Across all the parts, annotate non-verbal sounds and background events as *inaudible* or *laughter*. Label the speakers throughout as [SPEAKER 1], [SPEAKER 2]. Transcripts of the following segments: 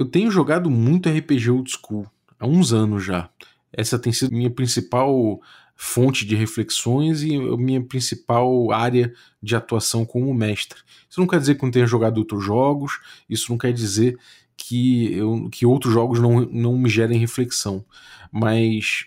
[SPEAKER 1] Eu tenho jogado muito RPG old school há uns anos já. Essa tem sido minha principal fonte de reflexões e minha principal área de atuação como mestre. Isso não quer dizer que eu não tenha jogado outros jogos, isso não quer dizer que, eu, que outros jogos não, não me gerem reflexão. Mas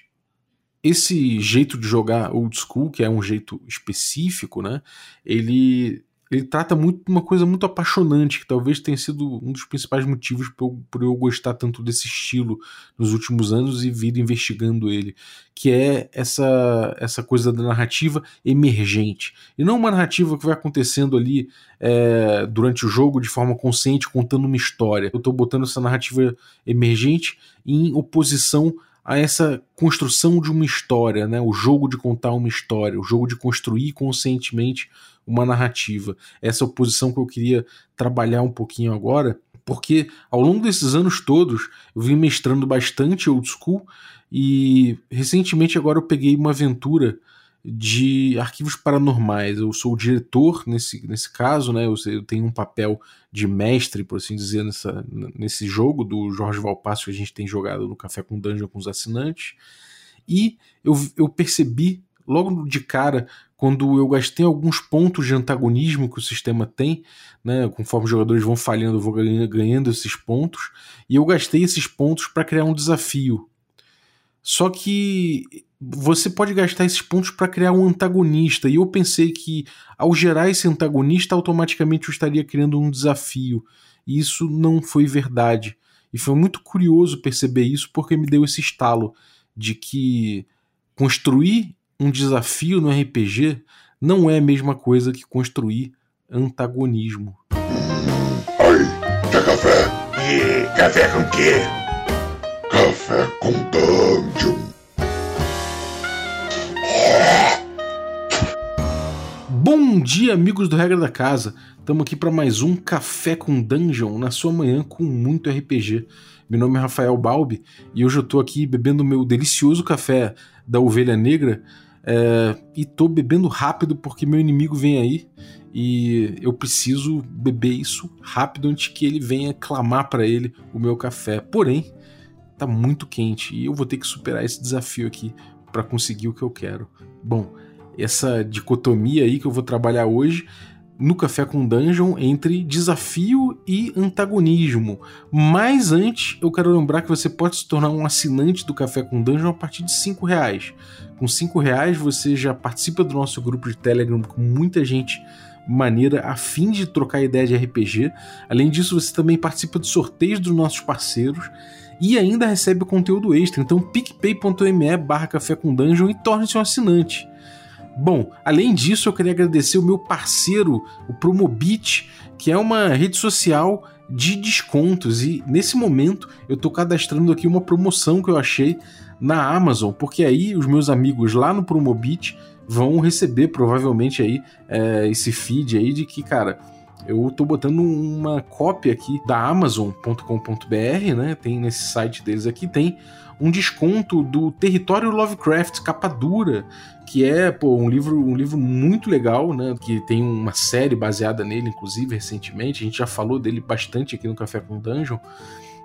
[SPEAKER 1] esse jeito de jogar old school, que é um jeito específico, né? Ele ele trata muito uma coisa muito apaixonante, que talvez tenha sido um dos principais motivos por eu, por eu gostar tanto desse estilo nos últimos anos e vir investigando ele, que é essa, essa coisa da narrativa emergente. E não uma narrativa que vai acontecendo ali é, durante o jogo de forma consciente, contando uma história. Eu estou botando essa narrativa emergente em oposição a essa construção de uma história, né? o jogo de contar uma história, o jogo de construir conscientemente uma narrativa. Essa oposição que eu queria trabalhar um pouquinho agora, porque ao longo desses anos todos eu vim mestrando bastante old school e recentemente agora eu peguei uma aventura de arquivos paranormais. Eu sou o diretor nesse, nesse caso, né? Eu, eu, tenho um papel de mestre, por assim dizer, nessa, nesse jogo do Jorge Valpasso que a gente tem jogado no Café com Dungeon com os assinantes. E eu, eu percebi logo de cara quando eu gastei alguns pontos de antagonismo que o sistema tem, né, conforme os jogadores vão falhando, eu vou ganhando esses pontos, e eu gastei esses pontos para criar um desafio. Só que você pode gastar esses pontos para criar um antagonista, e eu pensei que ao gerar esse antagonista, automaticamente eu estaria criando um desafio, e isso não foi verdade. E foi muito curioso perceber isso porque me deu esse estalo de que construir um desafio no RPG não é a mesma coisa que construir antagonismo.
[SPEAKER 2] Ai, quer café? E café com quê? Café com Dungeon.
[SPEAKER 1] Bom dia, amigos do Regra da Casa. Estamos aqui para mais um Café com Dungeon na sua manhã com muito RPG. Meu nome é Rafael Balbi e hoje eu estou aqui bebendo meu delicioso café da Ovelha Negra é, e tô bebendo rápido porque meu inimigo vem aí e eu preciso beber isso rápido antes que ele venha clamar para ele o meu café. Porém, tá muito quente e eu vou ter que superar esse desafio aqui para conseguir o que eu quero. Bom, essa dicotomia aí que eu vou trabalhar hoje no Café com Dungeon entre desafio e antagonismo. Mas antes, eu quero lembrar que você pode se tornar um assinante do Café com Dungeon a partir de cinco reais. Com cinco reais você já participa do nosso grupo de Telegram com muita gente maneira a fim de trocar ideia de RPG. Além disso, você também participa de sorteios dos nossos parceiros e ainda recebe conteúdo extra. Então, picpay.me barra café com dungeon e torne-se um assinante. Bom, além disso, eu queria agradecer o meu parceiro, o Promobit, que é uma rede social de descontos. E nesse momento eu estou cadastrando aqui uma promoção que eu achei na Amazon, porque aí os meus amigos lá no Promobit vão receber provavelmente aí é, esse feed aí de que, cara, eu tô botando uma cópia aqui da Amazon.com.br, né? Tem nesse site deles aqui, tem um desconto do Território Lovecraft capa dura, que é pô, um livro um livro muito legal, né? Que tem uma série baseada nele, inclusive recentemente. A gente já falou dele bastante aqui no Café com Dungeon.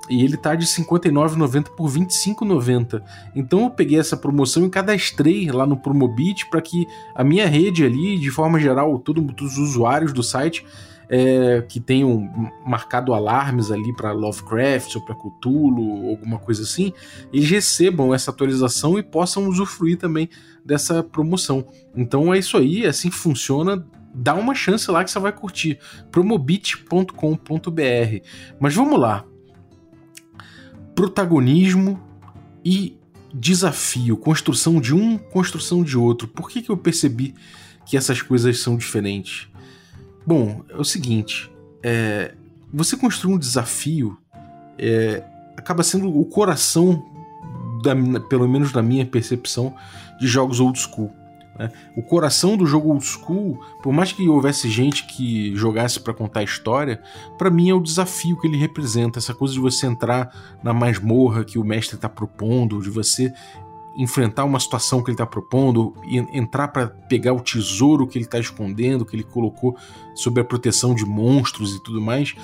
[SPEAKER 1] E ele tá de R$ 59,90 por R$ 25,90. Então eu peguei essa promoção e cadastrei lá no Promobit para que a minha rede ali, de forma geral, todo, todos os usuários do site é, que tenham marcado alarmes ali para Lovecraft ou para Cthulhu, alguma coisa assim, eles recebam essa atualização e possam usufruir também dessa promoção. Então é isso aí, é assim funciona. Dá uma chance lá que você vai curtir. promobit.com.br. Mas vamos lá. Protagonismo e desafio, construção de um, construção de outro. Por que, que eu percebi que essas coisas são diferentes? Bom, é o seguinte: é, você construir um desafio é, acaba sendo o coração, da, pelo menos na minha percepção, de jogos old school. Né? O coração do jogo old school, por mais que houvesse gente que jogasse para contar a história, para mim é o desafio que ele representa, essa coisa de você entrar na masmorra que o mestre está propondo, de você enfrentar uma situação que ele está propondo, entrar para pegar o tesouro que ele está escondendo, que ele colocou sob a proteção de monstros e tudo mais.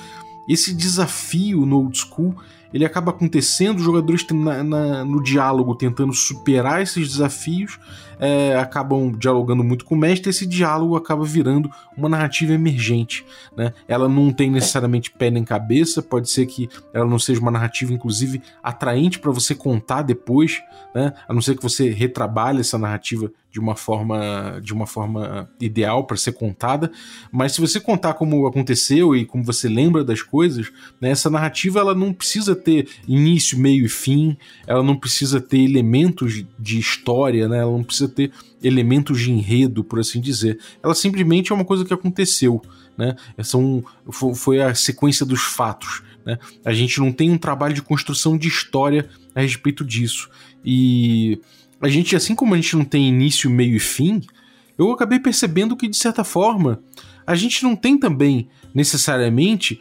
[SPEAKER 1] esse desafio no old school ele acaba acontecendo, os jogadores na, na, no diálogo tentando superar esses desafios, é, acabam dialogando muito com o mestre, esse diálogo acaba virando uma narrativa emergente. Né? Ela não tem necessariamente pé nem cabeça, pode ser que ela não seja uma narrativa, inclusive, atraente para você contar depois, né? a não ser que você retrabalhe essa narrativa de uma forma de uma forma ideal para ser contada, mas se você contar como aconteceu e como você lembra das coisas, né, essa narrativa ela não precisa ter início, meio e fim, ela não precisa ter elementos de história, né, ela não precisa ter elementos de enredo, por assim dizer. Ela simplesmente é uma coisa que aconteceu, né? São, foi a sequência dos fatos. Né? A gente não tem um trabalho de construção de história a respeito disso. E a gente, assim como a gente não tem início, meio e fim, eu acabei percebendo que, de certa forma, a gente não tem também necessariamente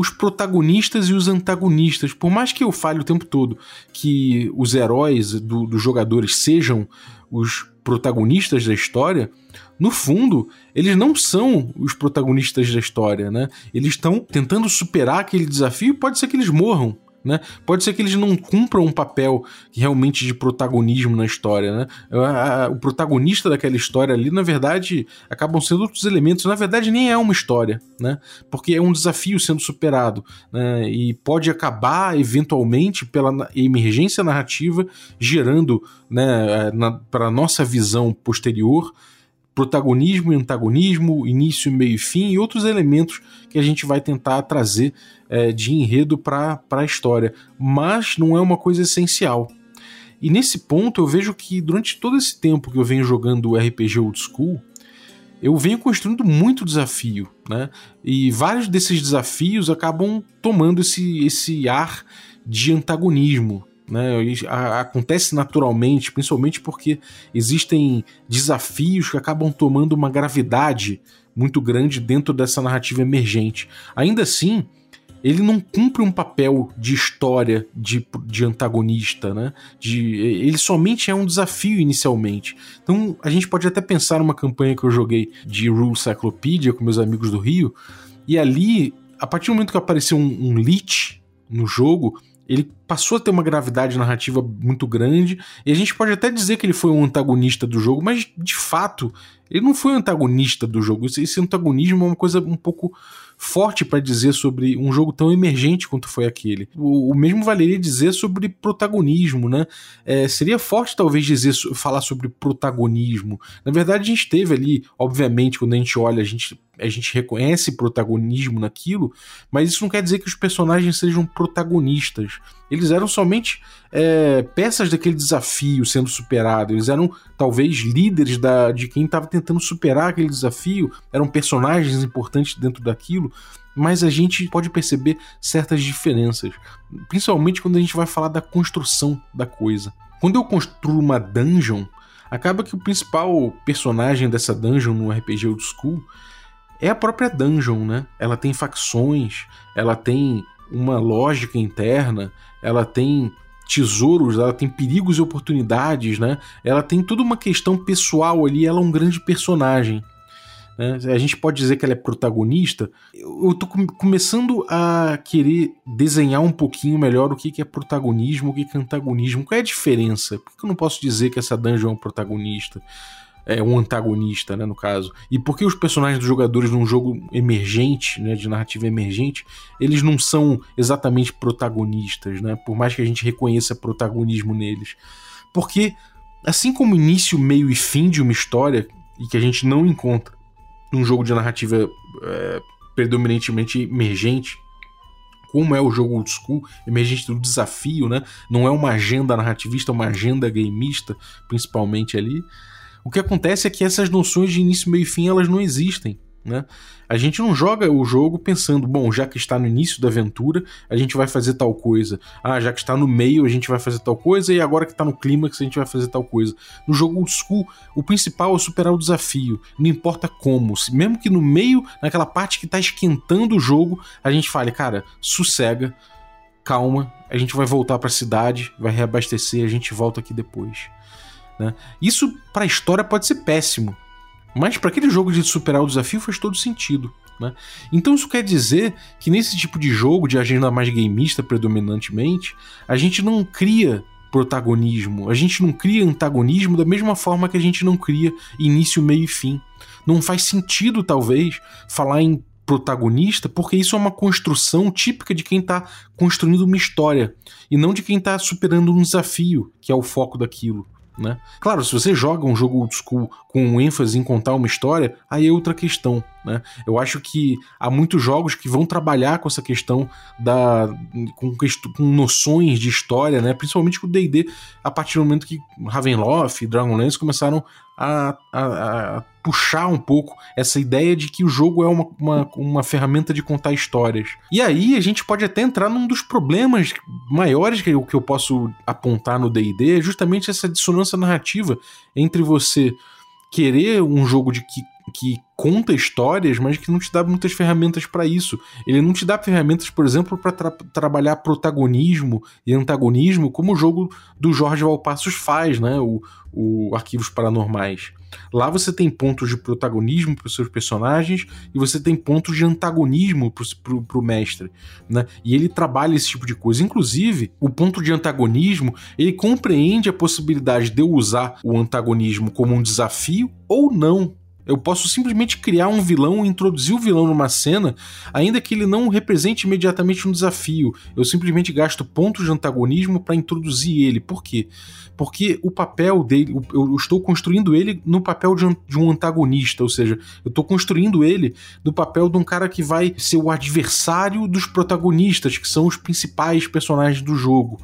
[SPEAKER 1] os protagonistas e os antagonistas. Por mais que eu fale o tempo todo que os heróis do, dos jogadores sejam os protagonistas da história, no fundo, eles não são os protagonistas da história, né? Eles estão tentando superar aquele desafio pode ser que eles morram. Né? Pode ser que eles não cumpram um papel realmente de protagonismo na história. Né? O protagonista daquela história ali, na verdade, acabam sendo outros elementos. Na verdade, nem é uma história, né? porque é um desafio sendo superado. Né? E pode acabar, eventualmente, pela emergência narrativa, gerando né, para a nossa visão posterior protagonismo e antagonismo, início, meio e fim e outros elementos que a gente vai tentar trazer é, de enredo para a história, mas não é uma coisa essencial. E nesse ponto eu vejo que durante todo esse tempo que eu venho jogando RPG Old School, eu venho construindo muito desafio, né? E vários desses desafios acabam tomando esse, esse ar de antagonismo, né? Acontece naturalmente, principalmente porque existem desafios que acabam tomando uma gravidade muito grande dentro dessa narrativa emergente. Ainda assim, ele não cumpre um papel de história de, de antagonista, né? De, ele somente é um desafio inicialmente. Então a gente pode até pensar numa campanha que eu joguei de Rule Cyclopedia com meus amigos do Rio, e ali, a partir do momento que apareceu um, um Lich no jogo, ele passou a ter uma gravidade narrativa muito grande, e a gente pode até dizer que ele foi um antagonista do jogo, mas de fato, ele não foi um antagonista do jogo. Esse antagonismo é uma coisa um pouco forte para dizer sobre um jogo tão emergente quanto foi aquele. O, o mesmo valeria dizer sobre protagonismo, né? É, seria forte talvez dizer falar sobre protagonismo. Na verdade, a gente teve ali, obviamente, quando a gente olha, a gente a gente reconhece protagonismo naquilo, mas isso não quer dizer que os personagens sejam protagonistas. Eles eram somente é, peças daquele desafio sendo superado. Eles eram talvez líderes da, de quem estava tentando superar aquele desafio, eram personagens importantes dentro daquilo, mas a gente pode perceber certas diferenças, principalmente quando a gente vai falar da construção da coisa. Quando eu construo uma dungeon, acaba que o principal personagem dessa dungeon no RPG Old School é a própria dungeon, né? Ela tem facções, ela tem uma lógica interna, ela tem tesouros, ela tem perigos e oportunidades, né? Ela tem toda uma questão pessoal ali, ela é um grande personagem. Né? A gente pode dizer que ela é protagonista. Eu tô começando a querer desenhar um pouquinho melhor o que, é protagonismo, o que, que é antagonismo. Qual é a diferença? Por que eu não posso dizer que essa dungeon é um protagonista? É, um antagonista, né, no caso. E por que os personagens dos jogadores num jogo emergente, né, de narrativa emergente, eles não são exatamente protagonistas, né? Por mais que a gente reconheça protagonismo neles. Porque assim como início, meio e fim de uma história e que a gente não encontra num jogo de narrativa é, predominantemente emergente, como é o jogo old school, emergente do desafio, né? Não é uma agenda narrativista, é uma agenda gameista, principalmente ali. O que acontece é que essas noções de início, meio e fim elas não existem. Né? A gente não joga o jogo pensando, bom, já que está no início da aventura, a gente vai fazer tal coisa. Ah, já que está no meio, a gente vai fazer tal coisa, e agora que está no clímax, a gente vai fazer tal coisa. No jogo old school, o principal é superar o desafio, não importa como. Mesmo que no meio, naquela parte que está esquentando o jogo, a gente fale, cara, sossega, calma, a gente vai voltar para a cidade, vai reabastecer, a gente volta aqui depois. Né? Isso para a história pode ser péssimo, mas para aquele jogo de superar o desafio faz todo sentido. Né? Então isso quer dizer que nesse tipo de jogo, de agenda mais gameista predominantemente, a gente não cria protagonismo, a gente não cria antagonismo da mesma forma que a gente não cria início, meio e fim. Não faz sentido, talvez, falar em protagonista, porque isso é uma construção típica de quem está construindo uma história e não de quem está superando um desafio, que é o foco daquilo. Né? Claro, se você joga um jogo old school com ênfase em contar uma história, aí é outra questão. Né? Eu acho que há muitos jogos que vão trabalhar com essa questão da com, com noções de história, né? principalmente com o D&D, a partir do momento que Ravenloft e Dragonlance começaram a, a, a, puxar um pouco essa ideia de que o jogo é uma, uma, uma, ferramenta de contar histórias. E aí a gente pode até entrar num dos problemas maiores que eu, que eu posso apontar no DD, é justamente essa dissonância narrativa entre você querer um jogo de que que conta histórias, mas que não te dá muitas ferramentas para isso. Ele não te dá ferramentas, por exemplo, para tra trabalhar protagonismo e antagonismo, como o jogo do Jorge Valpassos faz, né? O, o Arquivos Paranormais. Lá você tem pontos de protagonismo para os seus personagens e você tem pontos de antagonismo para o mestre, né? E ele trabalha esse tipo de coisa. Inclusive, o ponto de antagonismo ele compreende a possibilidade de eu usar o antagonismo como um desafio ou não eu posso simplesmente criar um vilão, introduzir o vilão numa cena, ainda que ele não represente imediatamente um desafio. Eu simplesmente gasto pontos de antagonismo para introduzir ele. Por quê? Porque o papel dele, eu estou construindo ele no papel de um antagonista, ou seja, eu estou construindo ele no papel de um cara que vai ser o adversário dos protagonistas, que são os principais personagens do jogo.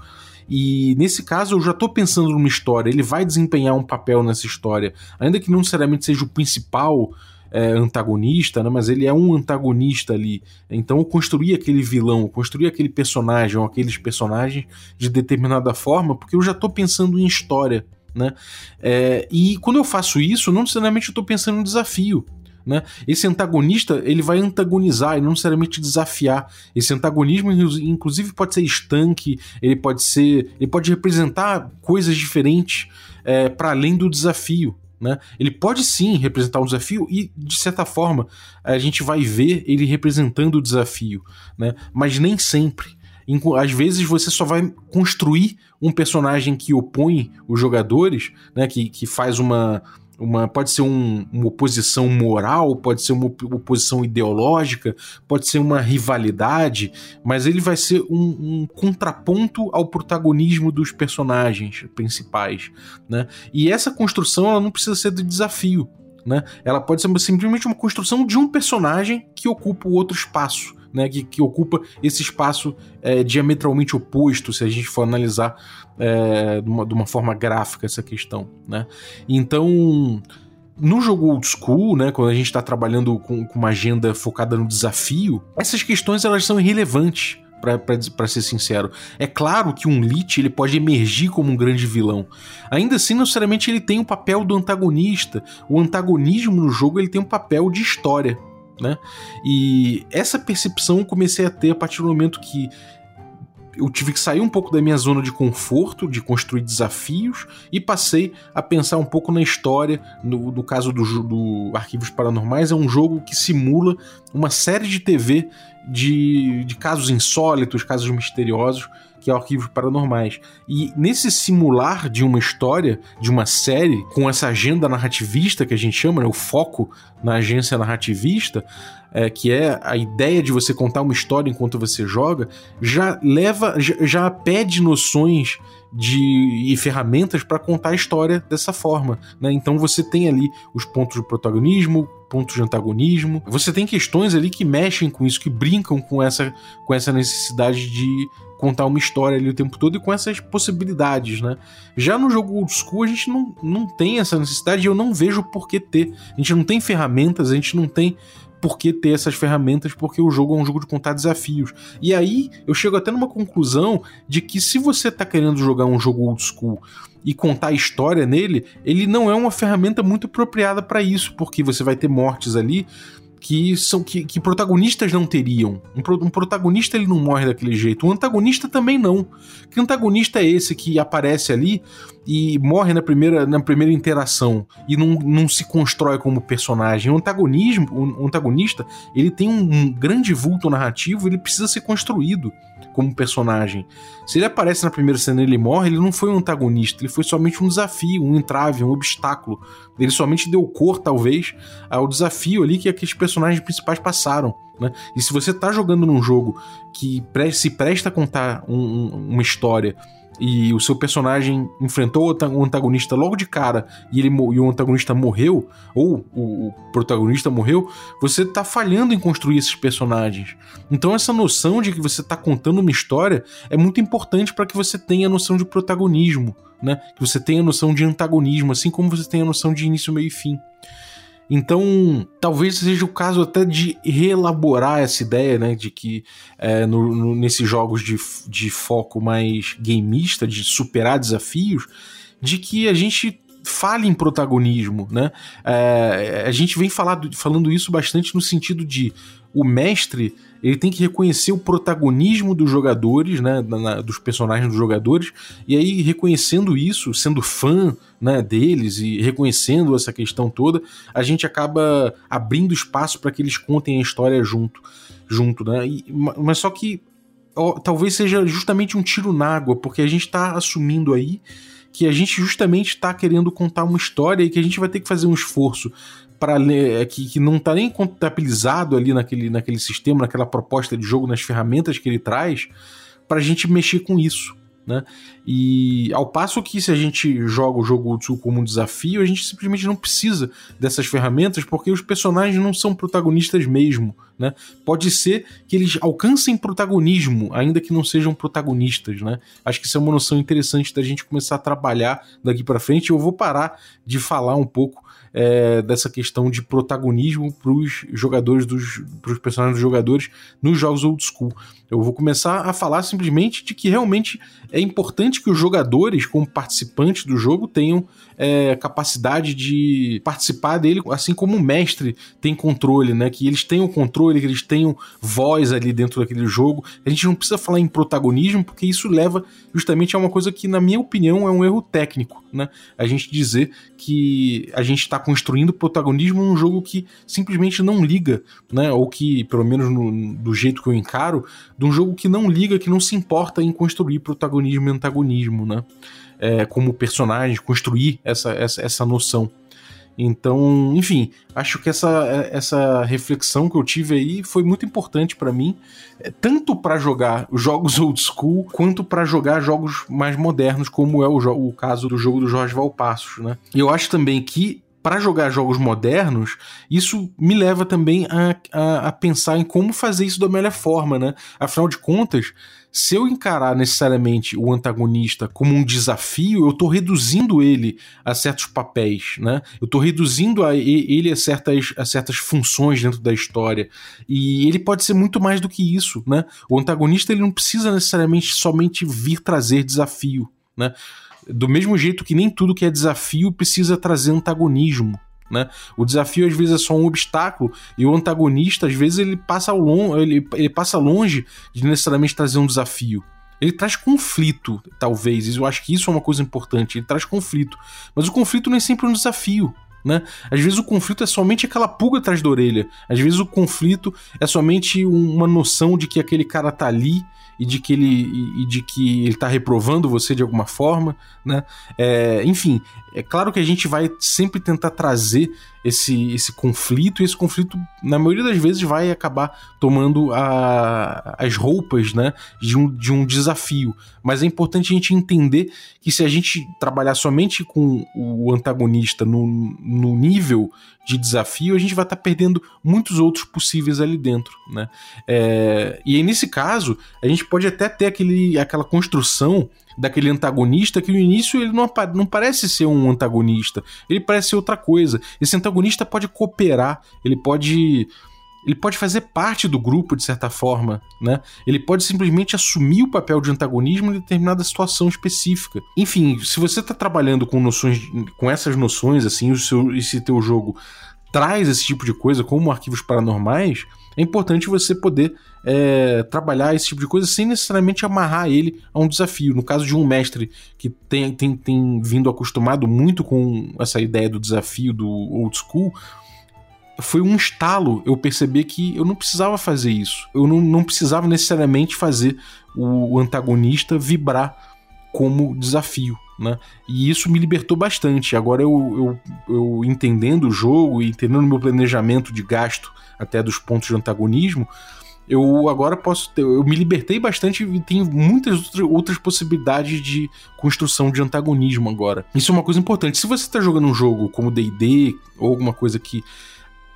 [SPEAKER 1] E nesse caso eu já estou pensando numa história, ele vai desempenhar um papel nessa história, ainda que não necessariamente seja o principal é, antagonista, né, mas ele é um antagonista ali. Então eu construí aquele vilão, eu construí aquele personagem ou aqueles personagens de determinada forma, porque eu já estou pensando em história. Né? É, e quando eu faço isso, não necessariamente eu estou pensando em desafio. Né? Esse antagonista ele vai antagonizar e não necessariamente desafiar. Esse antagonismo, inclusive, pode ser estanque, ele pode ser. ele pode representar coisas diferentes é, para além do desafio. Né? Ele pode sim representar um desafio e, de certa forma, a gente vai ver ele representando o desafio, né? mas nem sempre. Às vezes você só vai construir um personagem que opõe os jogadores, né? que, que faz uma, uma, pode ser um, uma oposição moral, pode ser uma oposição ideológica, pode ser uma rivalidade, mas ele vai ser um, um contraponto ao protagonismo dos personagens principais, né? E essa construção ela não precisa ser de desafio, né? Ela pode ser simplesmente uma construção de um personagem que ocupa o outro espaço né, que, que ocupa esse espaço é, diametralmente oposto, se a gente for analisar é, de, uma, de, uma, forma gráfica essa questão. Né? Então, no jogo old school, né, quando a gente está trabalhando com, com, uma agenda focada no desafio, essas questões elas são irrelevantes. Para ser sincero, é claro que um Lich ele pode emergir como um grande vilão. Ainda assim, necessariamente ele tem o papel do antagonista. O antagonismo no jogo ele tem um papel de história né? E essa percepção eu comecei a ter a partir do momento que eu tive que sair um pouco da minha zona de conforto, de construir desafios, e passei a pensar um pouco na história. No, no caso do, do Arquivos Paranormais, é um jogo que simula uma série de TV de, de casos insólitos, casos misteriosos, que é Arquivos Paranormais. E nesse simular de uma história, de uma série, com essa agenda narrativista que a gente chama, né, o foco na agência narrativista, é, que é a ideia de você contar uma história enquanto você joga, já leva, já, já pede noções de e ferramentas para contar a história dessa forma, né? Então você tem ali os pontos de protagonismo, pontos de antagonismo. Você tem questões ali que mexem com isso, que brincam com essa com essa necessidade de contar uma história ali o tempo todo e com essas possibilidades, né? Já no jogo old school a gente não, não tem essa necessidade e eu não vejo por que ter. A gente não tem ferramentas, a gente não tem por que ter essas ferramentas, porque o jogo é um jogo de contar desafios. E aí eu chego até numa conclusão de que se você tá querendo jogar um jogo old school e contar história nele, ele não é uma ferramenta muito apropriada para isso, porque você vai ter mortes ali que são que, que protagonistas não teriam. Um, um, protagonista ele não morre daquele jeito, um antagonista também não. Que antagonista é esse que aparece ali e morre na primeira, na primeira interação e não, não se constrói como personagem? O antagonismo, o antagonista, ele tem um, um grande vulto narrativo, ele precisa ser construído como personagem. Se ele aparece na primeira cena e ele morre, ele não foi um antagonista, ele foi somente um desafio, um entrave, um obstáculo. Ele somente deu cor, talvez, ao desafio ali que aqueles personagens principais passaram. Né? E se você está jogando num jogo que se presta a contar um, uma história e o seu personagem enfrentou o antagonista logo de cara e, ele, e o antagonista morreu, ou o, o protagonista morreu, você está falhando em construir esses personagens. Então, essa noção de que você está contando uma história é muito importante para que você tenha a noção de protagonismo, né? que você tenha a noção de antagonismo, assim como você tem a noção de início, meio e fim. Então, talvez seja o caso até de reelaborar essa ideia, né, de que é, no, no, nesses jogos de, de foco mais gameista, de superar desafios, de que a gente fale em protagonismo, né? É, a gente vem falado, falando isso bastante no sentido de o mestre ele tem que reconhecer o protagonismo dos jogadores, né, na, dos personagens dos jogadores, e aí reconhecendo isso, sendo fã né, deles e reconhecendo essa questão toda, a gente acaba abrindo espaço para que eles contem a história junto, junto, né? E, mas só que ó, talvez seja justamente um tiro na água, porque a gente está assumindo aí que a gente justamente está querendo contar uma história e que a gente vai ter que fazer um esforço para é, que, que não está nem contabilizado ali naquele, naquele sistema, naquela proposta de jogo, nas ferramentas que ele traz, para a gente mexer com isso. Né? E ao passo que se a gente joga o jogo School como um desafio, a gente simplesmente não precisa dessas ferramentas porque os personagens não são protagonistas mesmo. Né? Pode ser que eles alcancem protagonismo, ainda que não sejam protagonistas. Né? Acho que isso é uma noção interessante da gente começar a trabalhar daqui para frente. Eu vou parar de falar um pouco é, dessa questão de protagonismo para os jogadores dos pros personagens dos jogadores nos jogos old school. Eu vou começar a falar simplesmente de que realmente é importante que os jogadores, como participantes do jogo, tenham é, capacidade de participar dele, assim como o mestre tem controle, né? Que eles tenham controle, que eles tenham voz ali dentro daquele jogo. A gente não precisa falar em protagonismo, porque isso leva justamente a uma coisa que, na minha opinião, é um erro técnico, né? A gente dizer que a gente está construindo protagonismo num jogo que simplesmente não liga, né? Ou que, pelo menos no, do jeito que eu encaro, de um jogo que não liga, que não se importa em construir protagonismo e antagonismo, né? É, como personagem, construir essa, essa, essa noção. Então, enfim, acho que essa, essa reflexão que eu tive aí foi muito importante para mim, é, tanto para jogar jogos *laughs* old school quanto para jogar jogos mais modernos, como é o, o caso do jogo do Jorge Valpassos, né? E eu acho também que para jogar jogos modernos, isso me leva também a, a, a, pensar em como fazer isso da melhor forma, né? Afinal de contas, se eu encarar necessariamente o antagonista como um desafio, eu estou reduzindo ele a certos papéis, né? Eu estou reduzindo a ele a certas, a certas funções dentro da história. E ele pode ser muito mais do que isso, né? O antagonista ele não precisa necessariamente somente vir trazer desafio, né? do mesmo jeito que nem tudo que é desafio precisa trazer antagonismo. Né? O desafio às vezes é só um obstáculo e o antagonista às vezes ele passa, ao long, ele, ele passa longe de necessariamente trazer um desafio. Ele traz conflito, talvez. Eu acho que isso é uma coisa importante. Ele traz conflito. Mas o conflito nem sempre é um desafio. Né? Às vezes o conflito é somente aquela pulga atrás da orelha. Às vezes o conflito é somente uma noção de que aquele cara tá ali e de que ele, e de que ele está reprovando você de alguma forma, né? É, enfim, é claro que a gente vai sempre tentar trazer esse, esse conflito, e esse conflito, na maioria das vezes, vai acabar tomando a, as roupas né, de, um, de um desafio. Mas é importante a gente entender que se a gente trabalhar somente com o antagonista no, no nível de desafio, a gente vai estar tá perdendo muitos outros possíveis ali dentro. Né? É, e aí, nesse caso, a gente pode até ter aquele, aquela construção daquele antagonista que no início ele não, não parece ser um antagonista, ele parece ser outra coisa. Esse antagonista pode cooperar, ele pode ele pode fazer parte do grupo de certa forma, né? Ele pode simplesmente assumir o papel de antagonismo em determinada situação específica. Enfim, se você está trabalhando com noções, com essas noções assim, o seu esse teu jogo traz esse tipo de coisa, como arquivos paranormais, é importante você poder é, trabalhar esse tipo de coisa sem necessariamente amarrar ele a um desafio. No caso de um mestre que tem, tem, tem vindo acostumado muito com essa ideia do desafio do old school, foi um estalo eu perceber que eu não precisava fazer isso. Eu não, não precisava necessariamente fazer o, antagonista vibrar como desafio. Né? E isso me libertou bastante. Agora eu, eu, eu entendendo o jogo e entendendo o meu planejamento de gasto até dos pontos de antagonismo, eu agora posso ter, eu me libertei bastante e tenho muitas outras possibilidades de construção de antagonismo agora. Isso é uma coisa importante. Se você está jogando um jogo como D&D ou alguma coisa que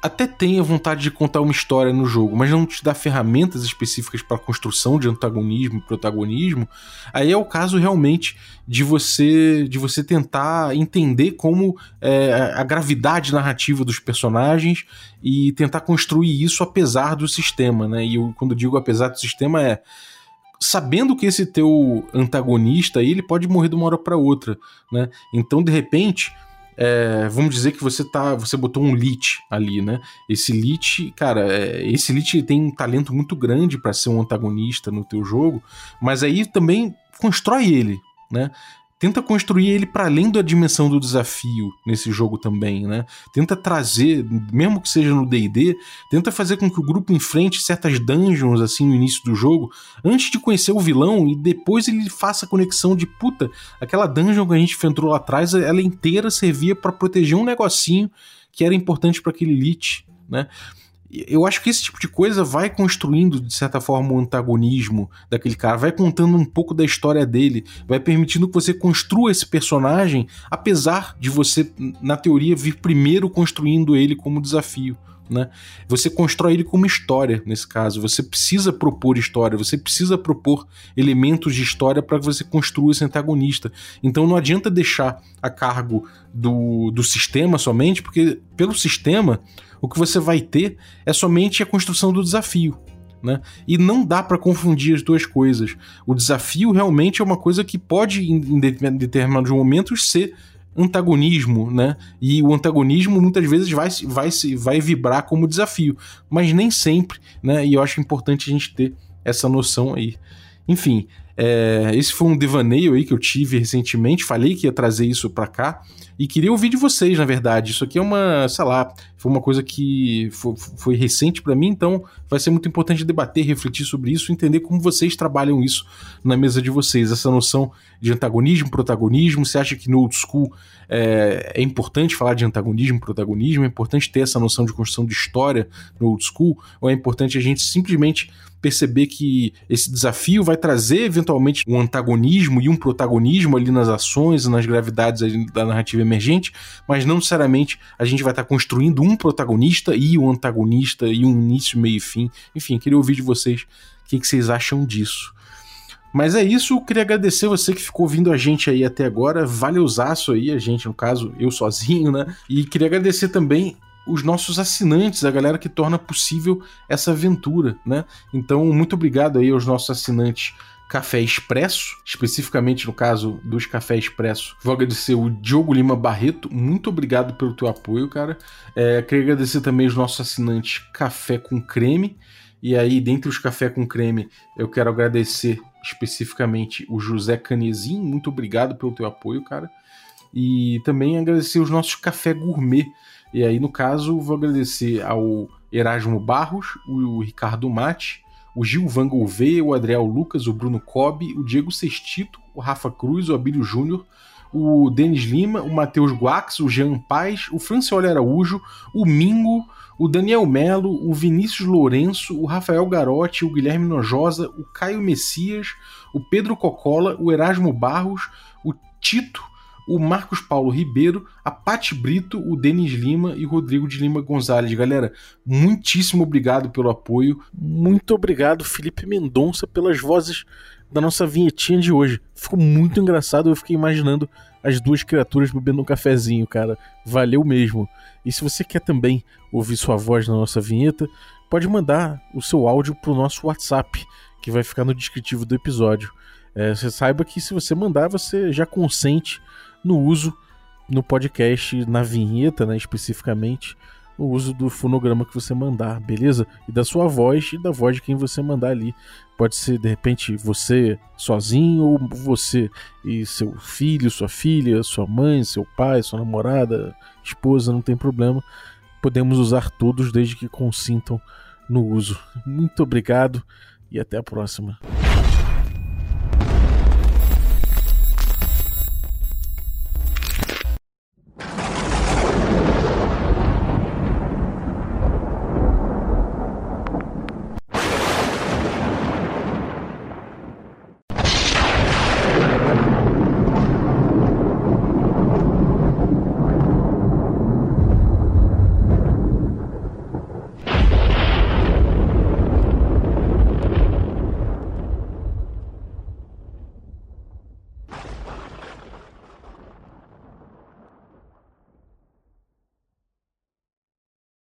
[SPEAKER 1] até tenha vontade de contar uma história no jogo, mas não te dá ferramentas específicas para construção de antagonismo e protagonismo, aí é o caso realmente de você de você tentar entender como é, a gravidade narrativa dos personagens e tentar construir isso apesar do sistema, né? E eu, quando digo apesar do sistema é sabendo que esse teu antagonista ele pode morrer de uma hora para outra, né? Então de repente é, vamos dizer que você tá, você botou um lit ali, né? Esse lit, cara, é, esse lit tem um talento muito grande para ser um antagonista no teu jogo, mas aí também constrói ele, né? Tenta construir ele para além da dimensão do desafio nesse jogo também, né? Tenta trazer, mesmo que seja no D&D, tenta fazer com que o grupo enfrente certas dungeons assim no início do jogo, antes de conhecer o vilão e depois ele faça a conexão de puta, aquela dungeon que a gente enfrentou lá atrás, ela inteira servia para proteger um negocinho que era importante para aquele elite, né? Eu acho que esse tipo de coisa vai construindo, de certa forma, o um antagonismo daquele cara, vai contando um pouco da história dele, vai permitindo que você construa esse personagem, apesar de você, na teoria, vir primeiro construindo ele como desafio. Né? Você constrói ele como história, nesse caso. Você precisa propor história, você precisa propor elementos de história para que você construa esse antagonista. Então não adianta deixar a cargo do, do sistema somente, porque pelo sistema o que você vai ter é somente a construção do desafio. Né? E não dá para confundir as duas coisas. O desafio realmente é uma coisa que pode, em determinados momentos, ser antagonismo, né? E o antagonismo muitas vezes vai, vai, vai vibrar como desafio, mas nem sempre, né? E eu acho importante a gente ter essa noção aí. Enfim, é, esse foi um devaneio aí que eu tive recentemente. Falei que ia trazer isso para cá e queria ouvir de vocês, na verdade. Isso aqui é uma, sei lá, foi uma coisa que foi, foi recente para mim, então vai ser muito importante debater, refletir sobre isso, entender como vocês trabalham isso na mesa de vocês. Essa noção de antagonismo, protagonismo. Você acha que no old school é, é importante falar de antagonismo, protagonismo? É importante ter essa noção de construção de história no old school? Ou é importante a gente simplesmente perceber que esse desafio vai trazer eventualmente um antagonismo e um protagonismo ali nas ações e nas gravidades da narrativa emergente, mas não necessariamente a gente vai estar construindo um protagonista e um antagonista e um início, meio e fim. Enfim, queria ouvir de vocês o que, vocês acham disso. Mas é isso, queria agradecer você que ficou ouvindo a gente aí até agora. Vale usaço aí, a gente, no caso, eu sozinho, né? E queria agradecer também os nossos assinantes, a galera que torna possível essa aventura, né? Então, muito obrigado aí aos nossos assinantes Café Expresso, especificamente no caso dos Café Expresso. Vou agradecer o Diogo Lima Barreto, muito obrigado pelo teu apoio, cara. É, queria agradecer também os nossos assinantes Café com Creme. E aí, dentre os Café com Creme, eu quero agradecer especificamente o José Canezin, muito obrigado pelo teu apoio, cara. E também agradecer os nossos Café Gourmet. E aí, no caso, vou agradecer ao Erasmo Barros, o Ricardo Mate, o Gil Van Gouveia, o Adriel Lucas, o Bruno Cobb, o Diego Sextito, o Rafa Cruz, o Abílio Júnior, o Denis Lima, o Matheus Guax, o Jean Paz, o Francioli Araújo, o Mingo, o Daniel Melo, o Vinícius Lourenço, o Rafael Garotti, o Guilherme Nojosa, o Caio Messias, o Pedro Cocola, o Erasmo Barros, o Tito, o Marcos Paulo Ribeiro, a Pati Brito, o Denis Lima e o Rodrigo de Lima Gonzalez. Galera, muitíssimo obrigado pelo apoio. Muito obrigado, Felipe Mendonça, pelas vozes da nossa vinhetinha de hoje. Ficou muito engraçado, eu fiquei imaginando as duas criaturas bebendo um cafezinho, cara. Valeu mesmo. E se você quer também ouvir sua voz na nossa vinheta, pode mandar o seu áudio pro nosso WhatsApp, que vai ficar no descritivo do episódio. É, você saiba que se você mandar, você já consente no uso no podcast, na vinheta, né, especificamente, o uso do fonograma que você mandar, beleza? E da sua voz e da voz de quem você mandar ali. Pode ser de repente você sozinho ou você e seu filho, sua filha, sua mãe, seu pai, sua namorada, esposa, não tem problema. Podemos usar todos desde que consintam no uso. Muito obrigado e até a próxima.